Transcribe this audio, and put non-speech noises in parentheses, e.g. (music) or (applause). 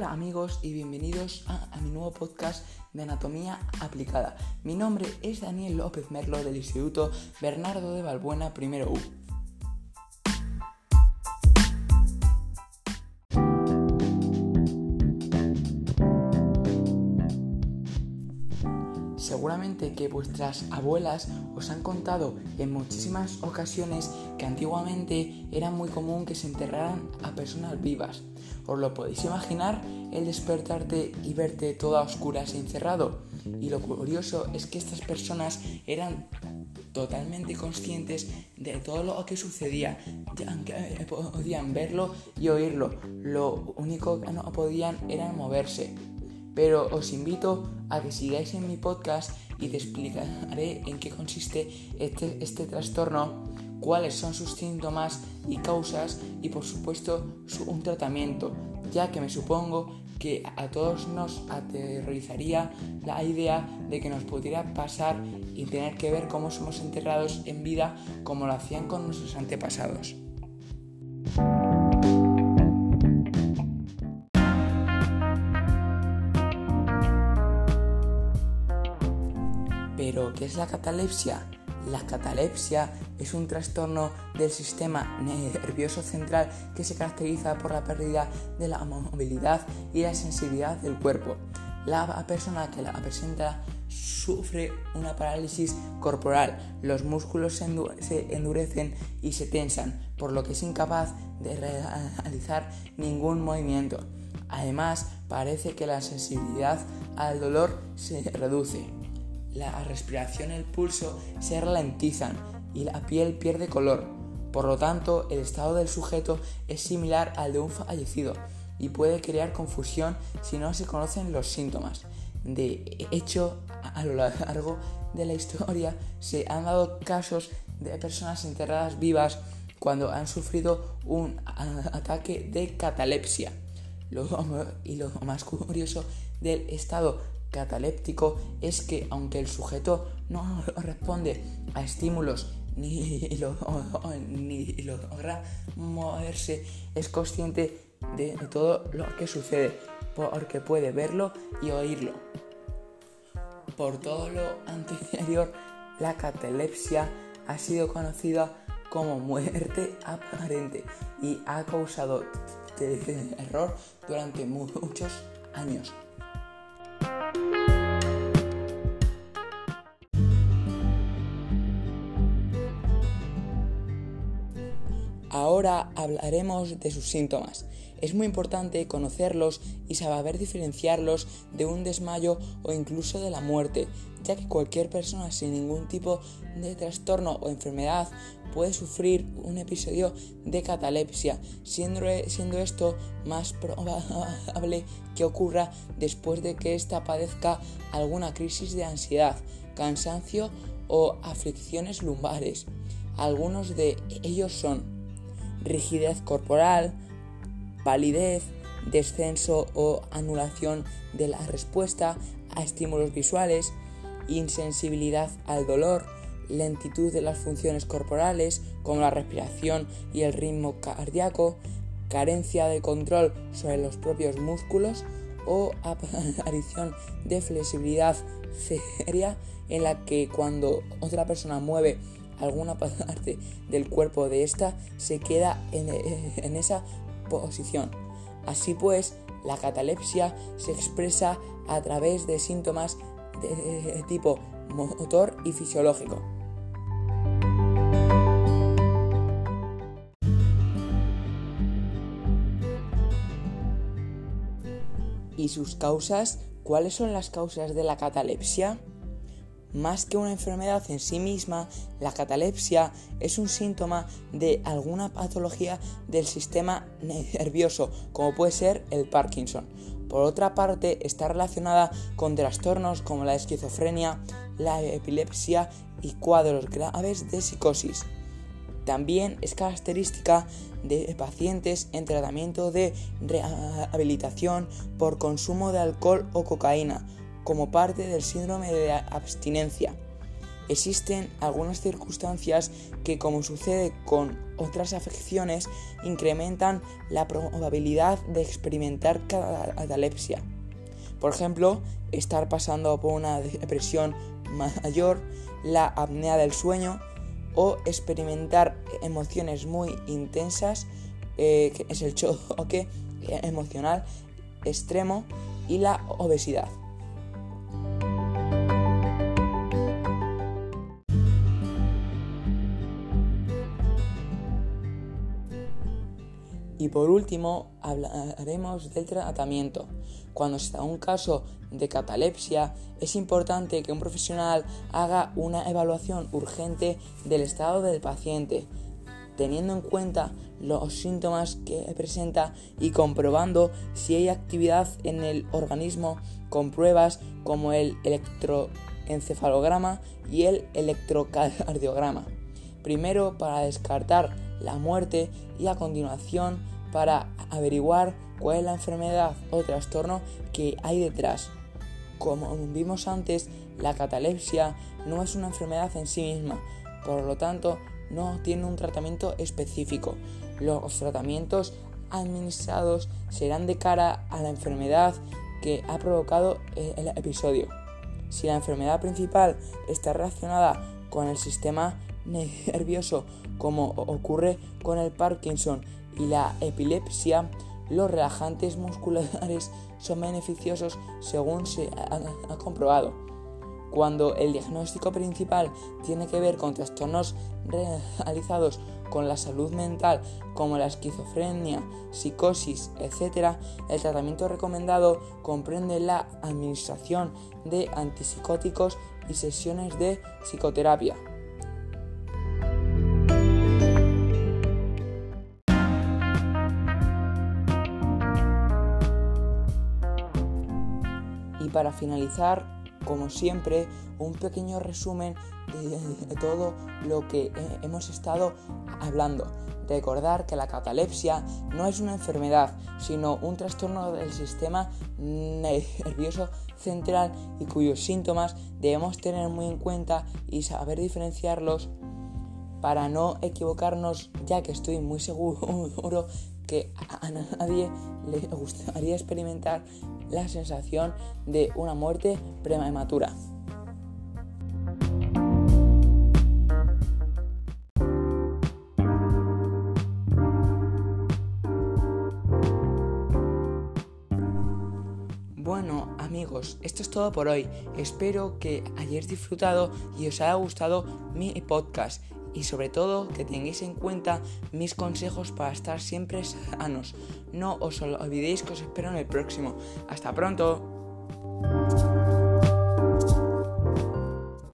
Hola amigos y bienvenidos a, mi nuevo podcast de Anatomía Aplicada. Mi nombre es Daniel López Merlo del Instituto Bernardo de Balbuena I U. Seguramente que vuestras abuelas os han contado en muchísimas ocasiones que antiguamente era muy común que se enterraran a personas vivas. ¿Os lo podéis imaginar el despertarte y verte toda oscura y encerrado? Y lo curioso es que estas personas eran totalmente conscientes de todo lo que sucedía, que podían verlo y oírlo. Lo único que no podían era moverse pero os invito a que sigáis en mi podcast y te explicaré en qué consiste este, este trastorno, cuáles son sus síntomas y causas y por supuesto su, un tratamiento, ya que me supongo que a todos nos aterrorizaría la idea de que nos pudiera pasar y tener que ver cómo somos enterrados en vida como lo hacían con nuestros antepasados. ¿Qué es la catalepsia? La catalepsia es un trastorno del sistema nervioso central que se caracteriza por la pérdida de la movilidad y la sensibilidad del cuerpo. La persona que la presenta sufre una parálisis corporal, los músculos se endurecen y se tensan, por lo que es incapaz de realizar ningún movimiento. Además, parece que la sensibilidad al dolor se reduce la respiración y el pulso se ralentizan y la piel pierde color. Por lo tanto, el estado del sujeto es similar al de un fallecido y puede crear confusión si no se conocen los síntomas. De hecho, a lo largo de la historia se han dado casos de personas enterradas vivas cuando han sufrido un ataque de catalepsia. y lo más curioso del estado cataléptico es que aunque el sujeto no responde a estímulos ni, lo, (laughs) ni logra moverse, es consciente de todo lo que sucede porque puede verlo y oírlo. Por todo lo anterior, la catalepsia ha sido conocida como muerte aparente y ha causado terror durante muchos años. Ahora hablaremos de sus síntomas. Es muy importante conocerlos y saber diferenciarlos de un desmayo o incluso de la muerte, ya que cualquier persona sin ningún tipo de trastorno o enfermedad puede sufrir un episodio de catalepsia, siendo, esto más probable que ocurra después de que ésta padezca alguna crisis de ansiedad, cansancio o aflicciones lumbares. Algunos de ellos son rigidez corporal, palidez, descenso o anulación de la respuesta a estímulos visuales, insensibilidad al dolor, lentitud de las funciones corporales como la respiración y el ritmo cardíaco, carencia de control sobre los propios músculos o (laughs) aparición de flexibilidad (laughs) seria en la que cuando otra persona mueve alguna (laughs) parte del cuerpo de esta se queda (laughs) en, esa posición. Así pues, la catalepsia se expresa a través de síntomas de (laughs) tipo motor y fisiológico. ¿Y sus causas? ¿Cuáles son las causas de la catalepsia? Más que una enfermedad en sí misma, la catalepsia es un síntoma de alguna patología del sistema nervioso, como puede ser el Parkinson. Por otra parte, está relacionada con trastornos como la esquizofrenia, la epilepsia y cuadros graves de psicosis. También es característica de pacientes en tratamiento de rehabilitación por consumo de alcohol o cocaína, como parte del síndrome de abstinencia. Existen algunas circunstancias que, como sucede con otras afecciones, incrementan la probabilidad de experimentar catalepsia. Por ejemplo, estar pasando por una depresión mayor, la apnea del sueño o experimentar emociones muy intensas, eh, que es el (laughs) choque emocional extremo y la obesidad. Y por último, hablaremos del tratamiento. Cuando se da un caso de catalepsia, es importante que un profesional haga una evaluación urgente del estado del paciente, teniendo en cuenta los síntomas que presenta y comprobando si hay actividad en el organismo con pruebas como el electroencefalograma y el electrocardiograma. Primero para descartar la muerte y a continuación para averiguar cuál es la enfermedad o trastorno que hay detrás. Como vimos antes, la catalepsia no es una enfermedad en sí misma, por lo tanto no tiene un tratamiento específico. Los tratamientos administrados serán de cara a la enfermedad que ha provocado el episodio. Si la enfermedad principal está relacionada con el sistema nervioso, como ocurre con el Parkinson y la epilepsia, los relajantes musculares son beneficiosos según se ha, comprobado. Cuando el diagnóstico principal tiene que ver con trastornos realizados con la salud mental como la esquizofrenia, psicosis, etc., el tratamiento recomendado comprende la administración de antipsicóticos y sesiones de psicoterapia. Para finalizar, como siempre, un pequeño resumen de, todo lo que eh, hemos estado hablando. Recordar que la catalepsia no es una enfermedad, sino un trastorno del sistema nervioso central y cuyos síntomas debemos tener muy en cuenta y saber diferenciarlos para no equivocarnos, ya que estoy muy seguro que a nadie le gustaría experimentar la sensación de una muerte prematura. Bueno amigos, esto es todo por hoy. Espero que hayáis disfrutado y os haya gustado mi podcast y sobre todo que tengáis en cuenta mis consejos para estar siempre sanos. No os olvidéis que os espero en el próximo. Hasta pronto.